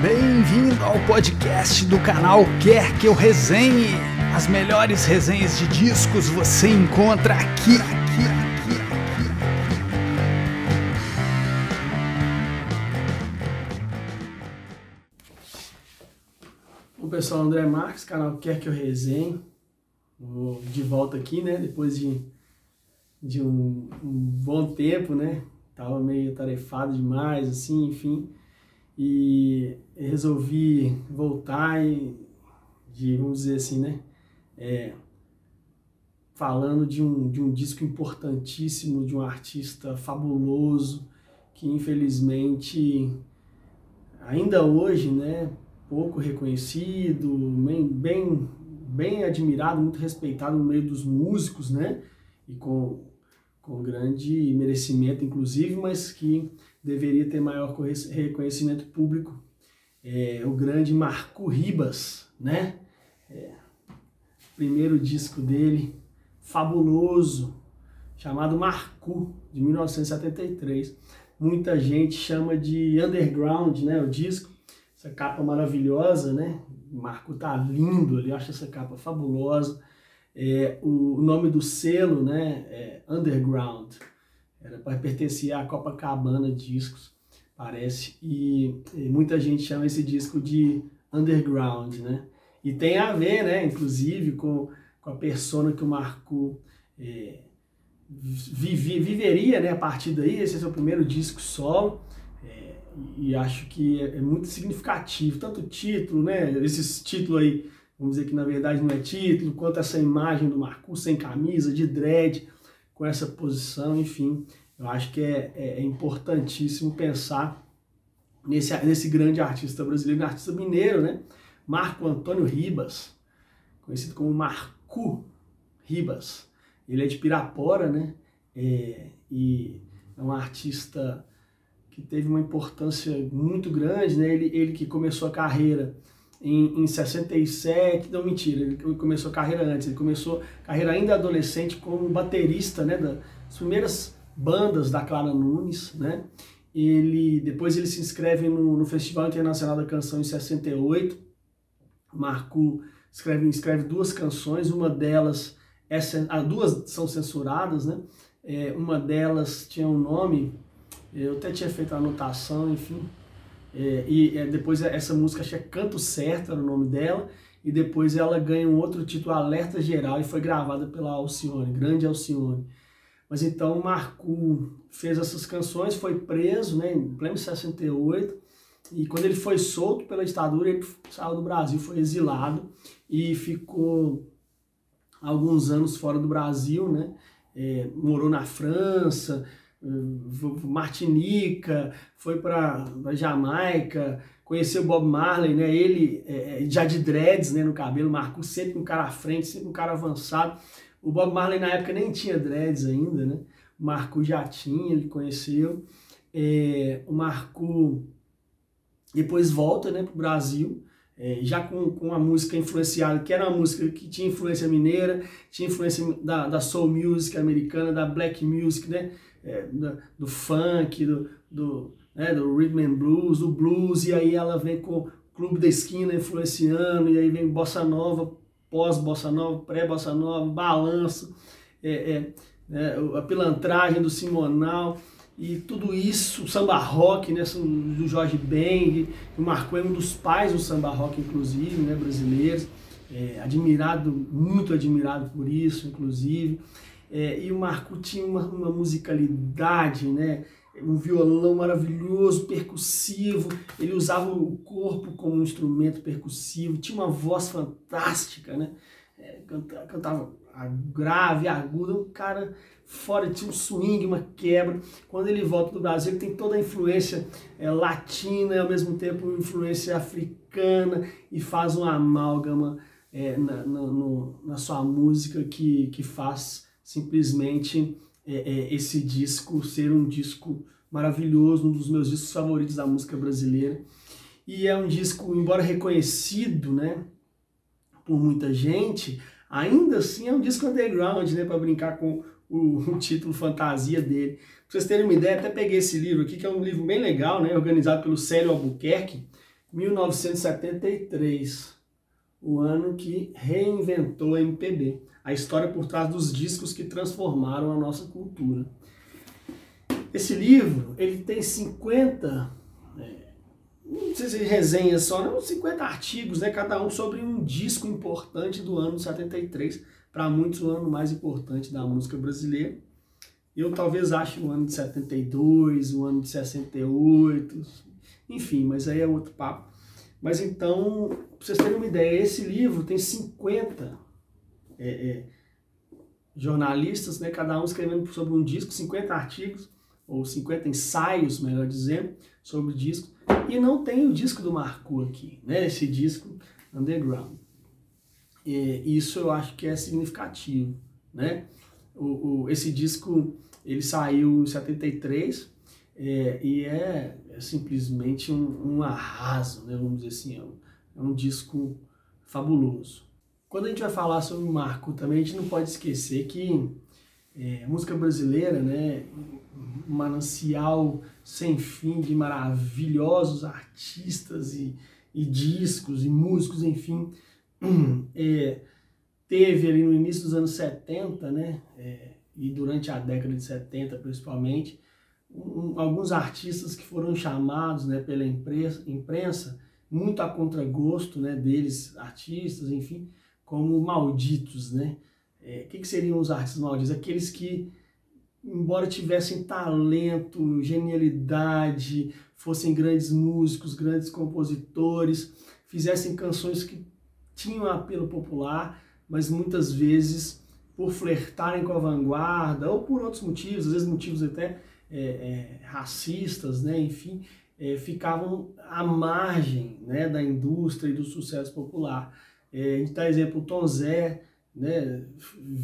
Bem-vindo ao podcast do canal Quer Que Eu Resenhe. As melhores resenhas de discos você encontra aqui, aqui, aqui, aqui. O pessoal, André Marques, canal Quer Que Eu Resenhe. Vou de volta aqui, né? Depois de, de um, um bom tempo, né? Tava meio tarefado demais, assim, enfim e resolvi voltar e de, vamos dizer assim, né, é, falando de um, de um disco importantíssimo, de um artista fabuloso, que infelizmente ainda hoje, né, pouco reconhecido, bem, bem, bem admirado, muito respeitado no meio dos músicos, né, e com, com grande merecimento, inclusive, mas que deveria ter maior reconhecimento público. É, o grande Marco Ribas, né? É, primeiro disco dele, fabuloso, chamado Marco, de 1973. Muita gente chama de Underground, né? O disco, essa capa maravilhosa, né? Marco tá lindo ali, eu acho essa capa fabulosa. É, o, o nome do selo, né? É Underground. Era para pertencer à Copacabana Discos, parece. E, e, muita gente chama esse disco de underground, né? E tem a ver, né, inclusive, com, com a persona que o Marco é, vive, viveria né, a partir daí. Esse é o seu primeiro disco solo. É, e acho que é, é, muito significativo, tanto o título, né? Esses títulos aí, vamos dizer que na verdade não é título, quanto essa imagem do Marco sem camisa, de dread com essa posição, enfim, eu acho que é, é, é importantíssimo pensar nesse, nesse grande artista brasileiro, artista mineiro, né? Marco Antônio Ribas, conhecido como Marco Ribas. Ele é de Pirapora, né? É, e é um artista que teve uma importância muito grande, né? Ele, ele que começou a carreira em, em 67, não mentira, ele começou a carreira antes, ele começou a carreira ainda adolescente como baterista, né, das primeiras bandas da Clara Nunes, né, ele, depois ele se inscreve no, no Festival Internacional da Canção em 68, Marco escreve, escreve duas canções, uma delas, é, ah, duas são censuradas, né, é, uma delas tinha um nome, eu até tinha feito a anotação, enfim, é, e é, depois essa música, acho que é Canto Certo, era o nome dela, e depois ela ganha um outro título, Alerta Geral, e foi gravada pela Alcione, grande Alcione. Mas então Marco fez essas canções, foi preso né, em pleno 68, e quando ele foi solto pela ditadura, ele saiu do Brasil, foi exilado e ficou alguns anos fora do Brasil, né? É, morou na França, Martinica, foi para Jamaica, conheceu Bob Marley, né? Ele é, é, já de dreads né, no cabelo, marcou sempre um cara à frente, sempre um cara avançado. O Bob Marley na época nem tinha dreads ainda, né? O Marco já tinha, ele conheceu. É, o Marco depois volta né, para o Brasil, é, já com, com a música influenciada, que era uma música que tinha influência mineira, tinha influência da, da soul music americana, da black music, né? É, do, do, funk, do, do, né, do rhythm and blues, do blues, e aí ela vem com o Clube da Esquina influenciando, e aí vem bossa nova, pós-bossa nova, pré-bossa nova, balanço, é, é, é, a pilantragem do Simonal, e tudo isso, samba rock, né, do Jorge Ben, que marcou é um dos pais do samba rock, inclusive, né, brasileiros, é, admirado, muito admirado por isso, inclusive. É, e o Marco tinha uma, uma musicalidade, né? um violão maravilhoso, percussivo, ele usava o corpo como um instrumento percussivo, tinha uma voz fantástica, né? É, cantava, cantava grave, aguda, um cara fora, tinha um swing, uma quebra. Quando ele volta do Brasil, ele tem toda a influência é, latina e ao mesmo tempo influência africana e faz uma amálgama é, na, na, no, na sua música que, que faz simplesmente é, é, esse disco ser um disco maravilhoso, um dos meus discos favoritos da música brasileira. E é um disco, embora reconhecido, né, por muita gente, ainda assim é um disco underground, né, para brincar com o, o, título fantasia dele. Pra vocês terem uma ideia, até peguei esse livro aqui, que é um livro bem legal, né, organizado pelo Célio Albuquerque, 1973, o ano que reinventou a MPB, a história por trás dos discos que transformaram a nossa cultura. Esse livro, ele tem 50, é, não sei se resenhas só, não, 50 artigos, né, cada um sobre um disco importante do ano 73, para muitos o ano mais importante da música brasileira. Eu talvez ache o ano de 72, o ano de 68, enfim, mas aí é outro papo. Mas então, para vocês terem uma ideia, esse livro tem 50 é, é, jornalistas, né, cada um escrevendo sobre um disco, 50 artigos, ou 50 ensaios, melhor dizendo, sobre o disco. E não tem o disco do Marco aqui, né, esse disco underground. E isso eu acho que é significativo, né? O, o, esse disco ele saiu em 73 é, e é, é simplesmente um, um, arraso, né? vamos dizer assim, é um, é um disco fabuloso. Quando a gente vai falar sobre o Marco também, a gente não pode esquecer que é, música brasileira, né, um manancial sem fim de maravilhosos artistas e, e discos e músicos, enfim, é, teve ali no início dos anos 70, né, é, e durante a década de 70 principalmente, um, alguns artistas que foram chamados né, pela imprensa, imprensa, muito a contragosto né, deles, artistas, enfim, como malditos, né? É, o que, que seriam os artistas malditos? Aqueles que, embora tivessem talento, genialidade, fossem grandes músicos, grandes compositores, fizessem canções que tinham apelo popular, mas muitas vezes por flertarem com a vanguarda ou por outros motivos, às vezes motivos até é, é, racistas, né, enfim, é, ficavam à margem né, da indústria e do sucesso popular. É, a gente dá exemplo, o Tom Zé né,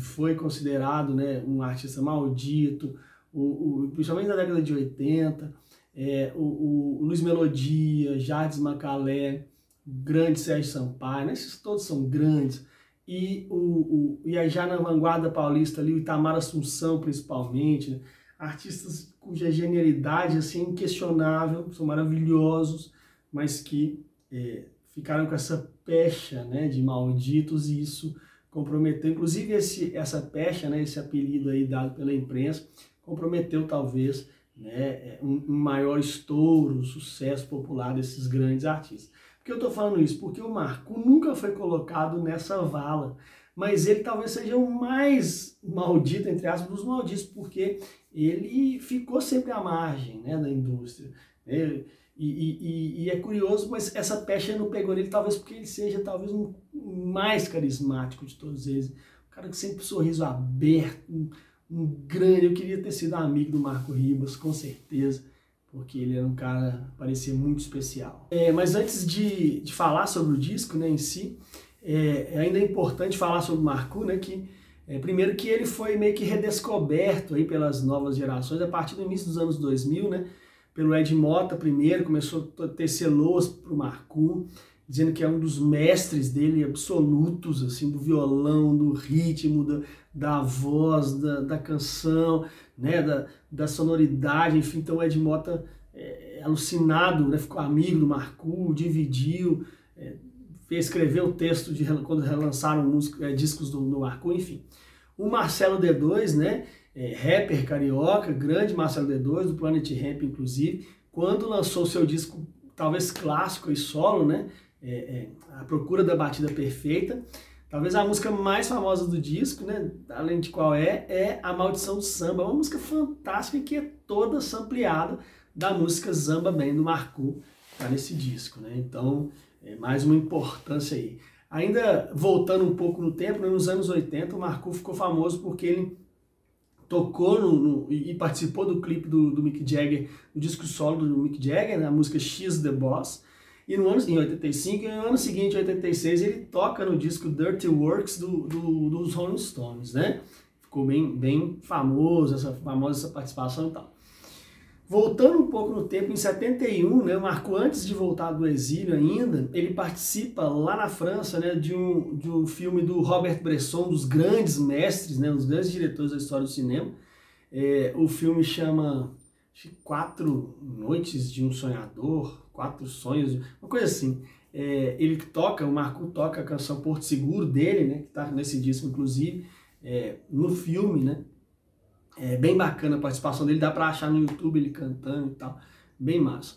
foi considerado né, um artista maldito, o, o, principalmente na década de 80, é, o, o, Luiz Melodia, Jardim Macalé, grande Sérgio Sampaio, né, esses todos são grandes, e, o, o, e aí já na vanguarda paulista ali, o Itamar Assunção principalmente, né? Artistas cuja genialidade assim, é inquestionável, são maravilhosos, mas que é, ficaram com essa pecha né, de malditos e isso comprometeu, inclusive esse, essa pecha, né, esse apelido aí dado pela imprensa, comprometeu talvez né, é, um, um maior estouro, sucesso popular desses grandes artistas. Por que eu estou falando isso? Porque o Marco nunca foi colocado nessa vala, mas ele talvez seja o mais maldito, entre aspas, dos malditos, porque ele ficou sempre à margem né, da indústria. Né? E, e, e, é curioso, mas essa pecha não pegou nele, talvez porque ele seja talvez um mais carismático de todos eles. Um cara que sempre sorriso aberto, um, um grande. Eu queria ter sido amigo do Marco Ribas, com certeza porque ele era um cara, parecia muito especial. É, mas antes de, de falar sobre o disco né, em si, é, é ainda é importante falar sobre o Marco, né, que é, primeiro que ele foi meio que redescoberto aí pelas novas gerações a partir do início dos anos 2000, né, pelo Ed Mota primeiro, começou a tecer loas para o Marco, dizendo que é um dos mestres dele absolutos, assim, do violão, do ritmo, da, da voz, da, da canção, né, da, da sonoridade, enfim, então o Ed Mota é, é alucinado, né, ficou amigo do Marcu, dividiu, é, fez escrever o texto de quando relançaram é, discos do, do Marcu, enfim. O Marcelo D2, né, é, rapper carioca, grande Marcelo D2, do Planet Ramp, inclusive, quando lançou seu disco, talvez clássico e solo, né, é, é, A Procura da Batida Perfeita, Talvez a música mais famosa do disco, né, além de qual é, é A Maldição do Samba. Uma música fantástica que é toda sampleada da música Zamba Bem do Marco, tá nesse disco, né? Então, é mais uma importância aí. Ainda voltando um pouco no tempo, né, nos anos 80, o Marco ficou famoso porque ele tocou no, no, e participou do clipe do, do Mick Jagger, do disco solo do Mick Jagger, né, a música X The Boss. E no ano, em 85, e no ano seguinte, em 86, ele toca no disco Dirty Works do, do, dos Rolling Stones, né? Ficou bem, bem famoso, essa famosa essa participação e tal. Voltando um pouco no tempo, em 71, né, Marco antes de voltar do exílio ainda, ele participa lá na França né, de, um, de um filme do Robert Bresson, dos grandes mestres, né, um dos grandes diretores da história do cinema. É, o filme chama quatro noites de um sonhador, quatro sonhos, uma coisa assim. É, ele toca, o Marco toca a canção Porto Seguro dele, né, que está nesse disco, inclusive, é, no filme, né? É bem bacana a participação dele, dá para achar no YouTube ele cantando e tal, bem massa.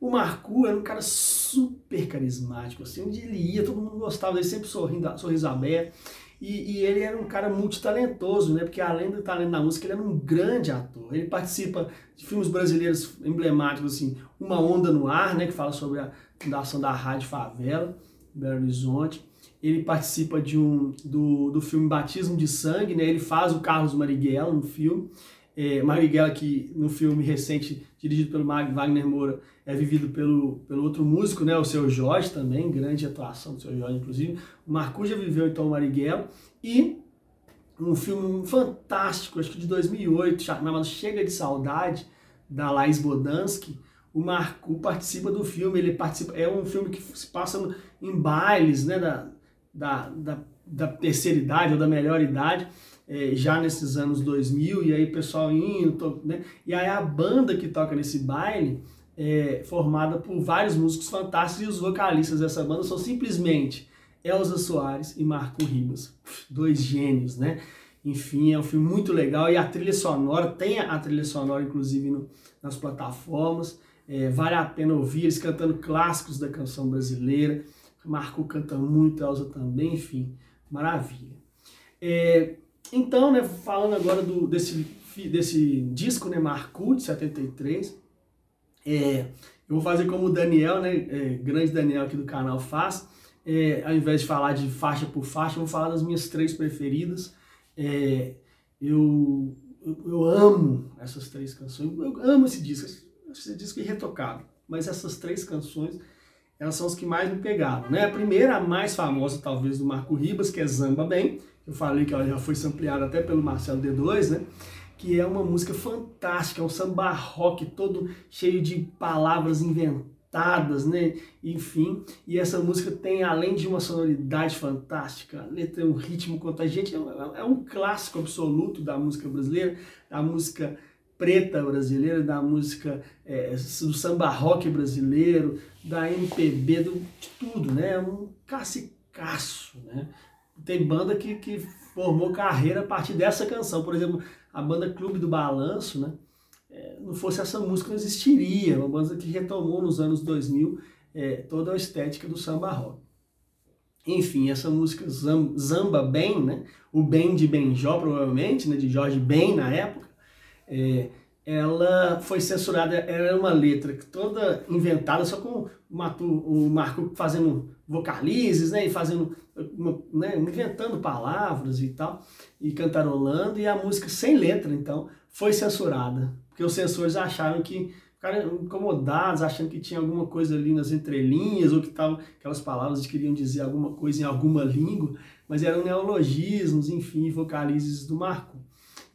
O Marco era um cara super carismático, assim, onde ele ia, todo mundo gostava dele, sempre sorrindo, sorriso aberto. E, e, ele era um cara multitalentoso, né? Porque além do talento na música, ele era um grande ator. Ele participa de filmes brasileiros emblemáticos, assim, Uma Onda no Ar, né? Que fala sobre a fundação da Rádio Favela, Belo Horizonte. Ele participa de um, do, do filme Batismo de Sangue, né? Ele faz o Carlos Marighella no filme. É, Marighella, que no filme recente, dirigido pelo Wagner Moura, é vivido pelo, pelo outro músico, né? O seu Jorge também, grande atuação do seu Jorge, inclusive. O Marcu já viveu então o Marighella. E um filme fantástico, acho que de 2008, chamado Chega de Saudade, da Laís Bodansky, o Marco participa do filme, ele participa, é um filme que se passa em bailes, né, da, da, da, da terceira idade ou da melhor idade, é, já nesses anos 2000, e aí o pessoal indo, né, e aí a banda que toca nesse baile é formada por vários músicos fantásticos, e os vocalistas dessa banda são simplesmente Elza Soares e Marco Ribas, dois gênios, né? Enfim, é um filme muito legal, e a trilha sonora, tem a trilha sonora inclusive no, nas plataformas, é, vale a pena ouvir eles cantando clássicos da canção brasileira. Marco canta muito, Elza também, enfim, maravilha. É, então, né, falando agora do, desse, desse disco, né, Marco, de 73, é, eu vou fazer como o Daniel, né, é, grande Daniel aqui do canal faz, é, ao invés de falar de faixa por faixa, eu vou falar das minhas três preferidas. É, eu, eu, eu, amo essas três canções, eu amo esse disco, esse disco é irretocável. Mas essas três canções, elas são as que mais me pegaram. Né? A primeira, a mais famosa talvez do Marco Ribas, que é Zamba Bem. Eu falei que ela já foi sampleada até pelo Marcelo D2, né? Que é uma música fantástica, é um samba rock todo cheio de palavras inventadas, né? Enfim, e essa música tem, além de uma sonoridade fantástica, letra é um ritmo contagiante, é um clássico absoluto da música brasileira, da música preta brasileira, da música é, do samba rock brasileiro, da MPB, do, de tudo, né? É um cacicaço, né? Tem banda que, que formou carreira a partir dessa canção. Por exemplo, a banda Clube do Balanço, né? É, não fosse essa música, não existiria. Uma banda que retomou nos anos 2000 é, toda a estética do samba rock. Enfim, essa música Zamba Bem, né? O Bem de Benjó, provavelmente, né? De Jorge Ben na época é, ela foi censurada, era uma letra toda inventada, só com o Marco fazendo vocalizes, né, e fazendo, uma, né, inventando palavras e tal, e cantarolando, e a música sem letra, então, foi censurada, porque os censores acharam que ficaram incomodados, achando que tinha alguma coisa ali nas entrelinhas, ou que tava, aquelas palavras queriam dizer alguma coisa em alguma língua, mas eram neologismos, enfim, vocalizes do Marco.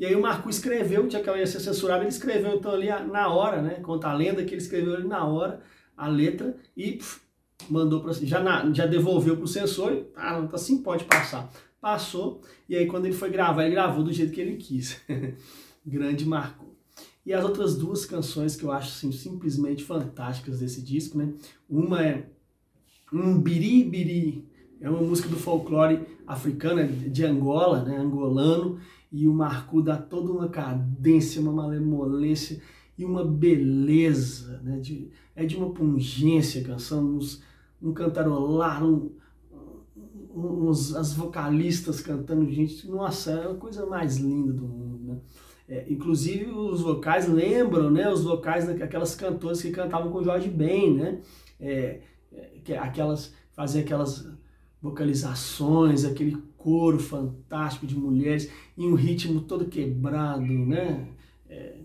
E aí o Marco escreveu, tinha que ela ia ser censurada, ele escreveu então ali na hora, né? Conta a lenda que ele escreveu ali na hora a letra e mandou para já já devolveu para o censor. Ah, não tá assim, pode passar. Passou e aí quando ele foi gravar, ele gravou do jeito que ele quis. Grande Marco. E as outras duas canções que eu acho assim, simplesmente fantásticas desse disco, né? Uma é um Biri é uma música do folclore africano, de Angola, né? Angolano e o Marco dá toda uma cadência, uma malemolência e uma beleza, né? De, é de uma pungência a canção, uns, um cantarolar, um, uns, as vocalistas cantando, gente, nossa, é a coisa mais linda do mundo, né? É, inclusive os vocais lembram, né, os vocais daquelas cantoras que cantavam com Jorge Ben, né? É, é, aquelas, fazer aquelas vocalizações, aquele coro fantástico de mulheres em um ritmo todo quebrado, né? É,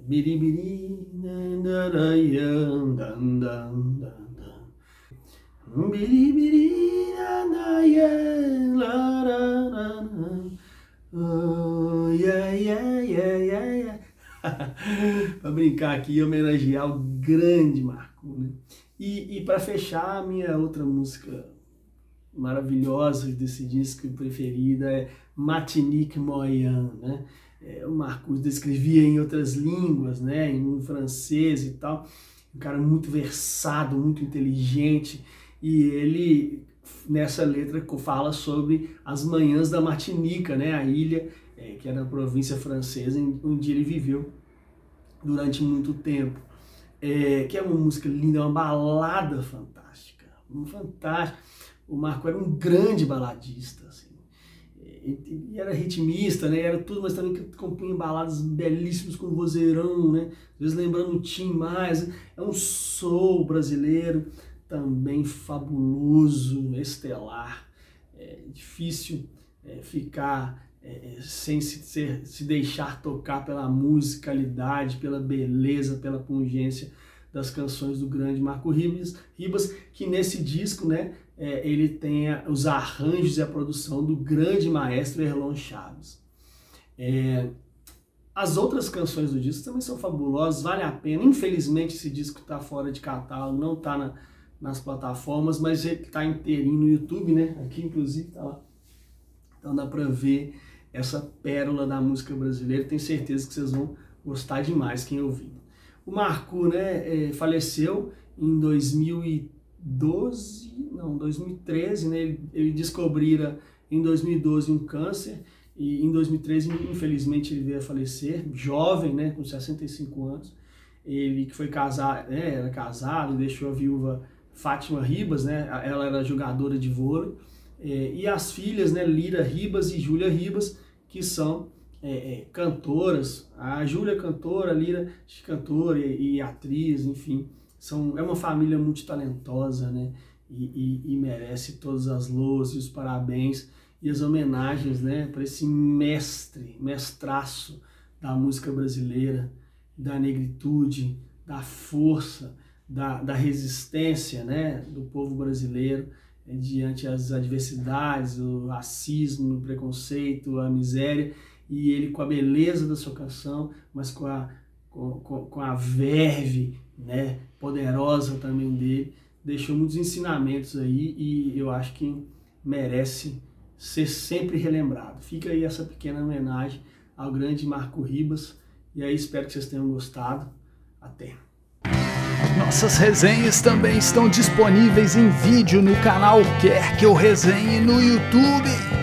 para brincar aqui e homenagear o grande Marco. Né? E, e para fechar, a minha outra música maravilhosa desse disco preferida é Matinique Moyan, né? é, o Marcos descrevia em outras línguas, né, em francês e tal. Um cara muito versado, muito inteligente, e ele nessa letra fala sobre as manhãs da Martinica, né, a ilha é, que era a província francesa onde ele viveu durante muito tempo. É, que é uma música linda, uma balada fantástica, fantástica. O Marco era um grande baladista, assim. E, era ritmista, né? Era tudo, mas também compunha baladas belíssimas com vozeirão, né? Às vezes lembrando o Tim mais. É um soul brasileiro também fabuloso, estelar. É difícil é, ficar é, é, sem se, ser, se deixar tocar pela musicalidade, pela beleza, pela pungência das canções do grande Marco Ribas, Ribas que nesse disco, né, é, ele tem os arranjos e a produção do grande maestro Erlon Chaves. É, as outras canções do disco também são fabulosas, vale a pena. Infelizmente esse disco está fora de catálogo, não está na, nas plataformas, mas está inteirinho no YouTube, né? Aqui inclusive está lá. Então dá para ver essa pérola da música brasileira. Tenho certeza que vocês vão gostar demais quem ouvir. O Marco, né, é, faleceu em 2012, não, 2013, né? Ele, ele descobrira em 2012 um câncer e em 2013, infelizmente, ele veio a falecer, jovem, né, com 65 anos. Ele que foi casado, né, era casado, deixou a viúva Fátima Ribas, né, ela era jogadora de vôlei é, e as filhas, né, Lira Ribas e Júlia Ribas, que são é, é, cantoras. A Júlia cantora, a Lira cantora e, e, atriz, enfim. São, é uma família muito talentosa, né? E, e, e merece todas as loas e os parabéns e as homenagens, né? Para esse mestre, mestraço da música brasileira, da negritude, da força, da, da resistência, né? Do povo brasileiro diante as adversidades, o racismo, o preconceito, a miséria, e ele com a beleza da sua canção, mas com a, com, com a verve né, poderosa também dele, deixou muitos ensinamentos aí e eu acho que merece ser sempre relembrado. Fica aí essa pequena homenagem ao grande Marco Ribas, e aí espero que vocês tenham gostado. Até! Nossas resenhas também estão disponíveis em vídeo no canal Quer Que Eu Resenhe no YouTube.